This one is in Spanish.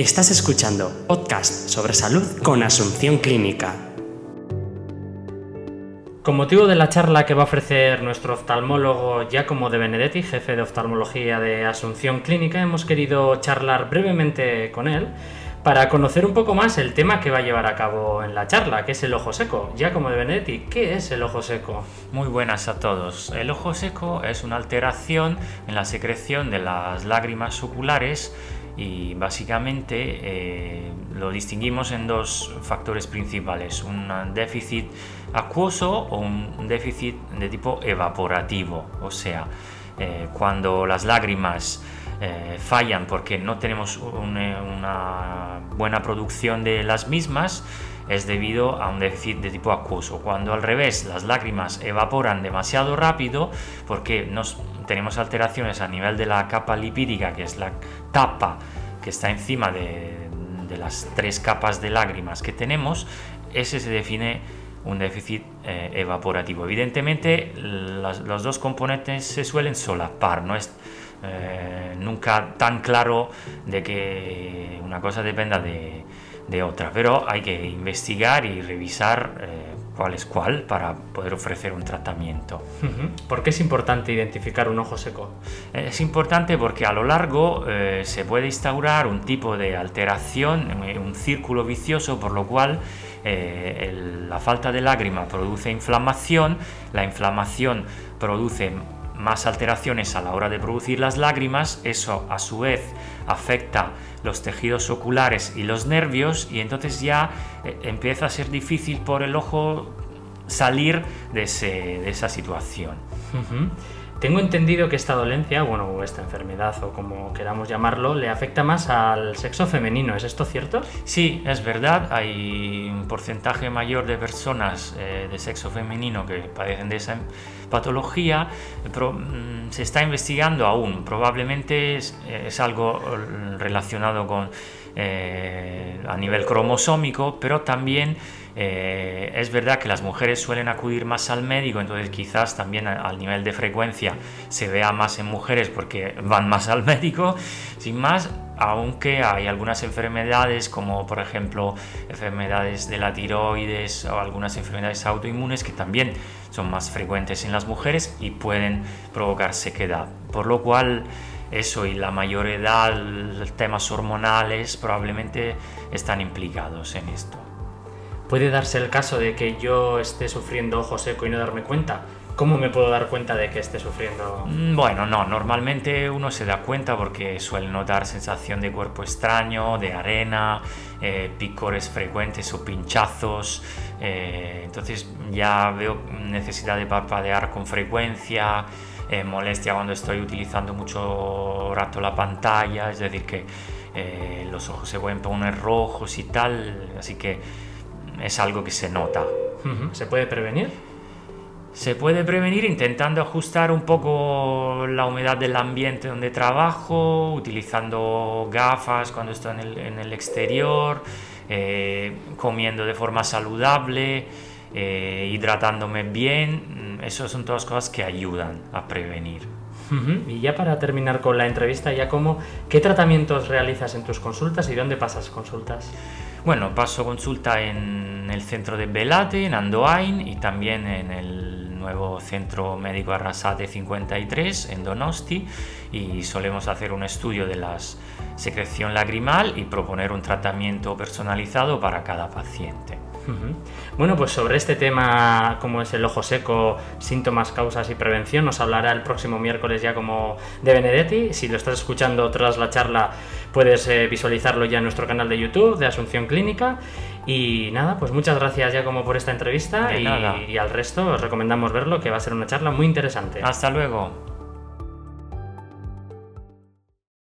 Estás escuchando podcast sobre salud con Asunción Clínica. Con motivo de la charla que va a ofrecer nuestro oftalmólogo Giacomo de Benedetti, jefe de oftalmología de Asunción Clínica, hemos querido charlar brevemente con él para conocer un poco más el tema que va a llevar a cabo en la charla, que es el ojo seco. Giacomo de Benedetti, ¿qué es el ojo seco? Muy buenas a todos. El ojo seco es una alteración en la secreción de las lágrimas oculares y básicamente eh, lo distinguimos en dos factores principales, un déficit acuoso o un déficit de tipo evaporativo, o sea, eh, cuando las lágrimas eh, fallan porque no tenemos una buena producción de las mismas, es debido a un déficit de tipo acuoso. Cuando al revés las lágrimas evaporan demasiado rápido porque nos tenemos alteraciones a nivel de la capa lipídica, que es la tapa que está encima de, las tres capas de lágrimas que tenemos, ese se define un déficit eh, evaporativo. Evidentemente, los dos componentes se suelen solapar, no es eh, nunca tan claro de que una cosa dependa de, otra, pero hay que investigar y revisar. Eh, cuál es cuál para poder ofrecer un tratamiento. ¿Por qué es importante identificar un ojo seco? Es importante porque a lo largo eh, se puede instaurar un tipo de alteración, un círculo vicioso, por lo cual eh, la falta de lágrima produce inflamación, la inflamación produce más alteraciones a la hora de producir las lágrimas, eso a su vez afecta los tejidos oculares y los nervios y entonces ya eh, empieza a ser difícil por el ojo salir de, esa situación. Tengo entendido que esta dolencia, bueno, o esta enfermedad o como queramos llamarlo, le afecta más al sexo femenino. ¿Es esto cierto? Sí, es verdad. Hay un porcentaje mayor de personas eh, de sexo femenino que padecen de esa patología, pero mm, se está investigando aún. Probablemente es, algo relacionado con eh, a nivel cromosómico, pero también eh, es verdad que las mujeres suelen acudir más al médico, entonces quizás también al nivel de frecuencia se vea más en mujeres porque van más al médico, sin más, aunque hay algunas enfermedades como por ejemplo enfermedades de la tiroides o algunas enfermedades autoinmunes que también son más frecuentes en las mujeres y pueden provocar sequedad, por lo cual eso y la mayor edad, temas hormonales probablemente están implicados en esto. ¿Puede darse el caso de que yo esté sufriendo ojo seco y no darme cuenta? ¿Cómo me puedo dar cuenta de que esté sufriendo? Mm, bueno, no, normalmente uno se da cuenta porque suele notar sensación de cuerpo extraño, de arena, eh, picores frecuentes o pinchazos. Eh, entonces ya veo necesidad de parpadear con frecuencia, eh, molestia cuando estoy utilizando mucho rato la pantalla, es decir, que los ojos se pueden poner rojos y tal. Así que es algo que se nota. ¿Se puede prevenir? Se puede prevenir intentando ajustar un poco la humedad del ambiente donde trabajo, utilizando gafas cuando estoy en el, exterior, eh, comiendo de forma saludable, eh, hidratándome bien. Esas son todas cosas que ayudan a prevenir. Y ya para terminar con la entrevista, ya como, ¿qué tratamientos realizas en tus consultas y dónde pasas consultas? Bueno, paso consulta en el centro de Belate, en Andoain y también en el nuevo centro médico Arrasate 53 en Donosti y solemos hacer un estudio de la secreción lagrimal y proponer un tratamiento personalizado para cada paciente. Bueno, pues sobre este tema, como es el ojo seco, síntomas, causas y prevención, nos hablará el próximo miércoles ya como de Benedetti. Si lo estás escuchando tras la charla, puedes eh, visualizarlo ya en nuestro canal de YouTube de Asunción Clínica. Y nada, pues muchas gracias ya como por esta entrevista y, y al resto os recomendamos verlo, que va a ser una charla muy interesante. Hasta luego.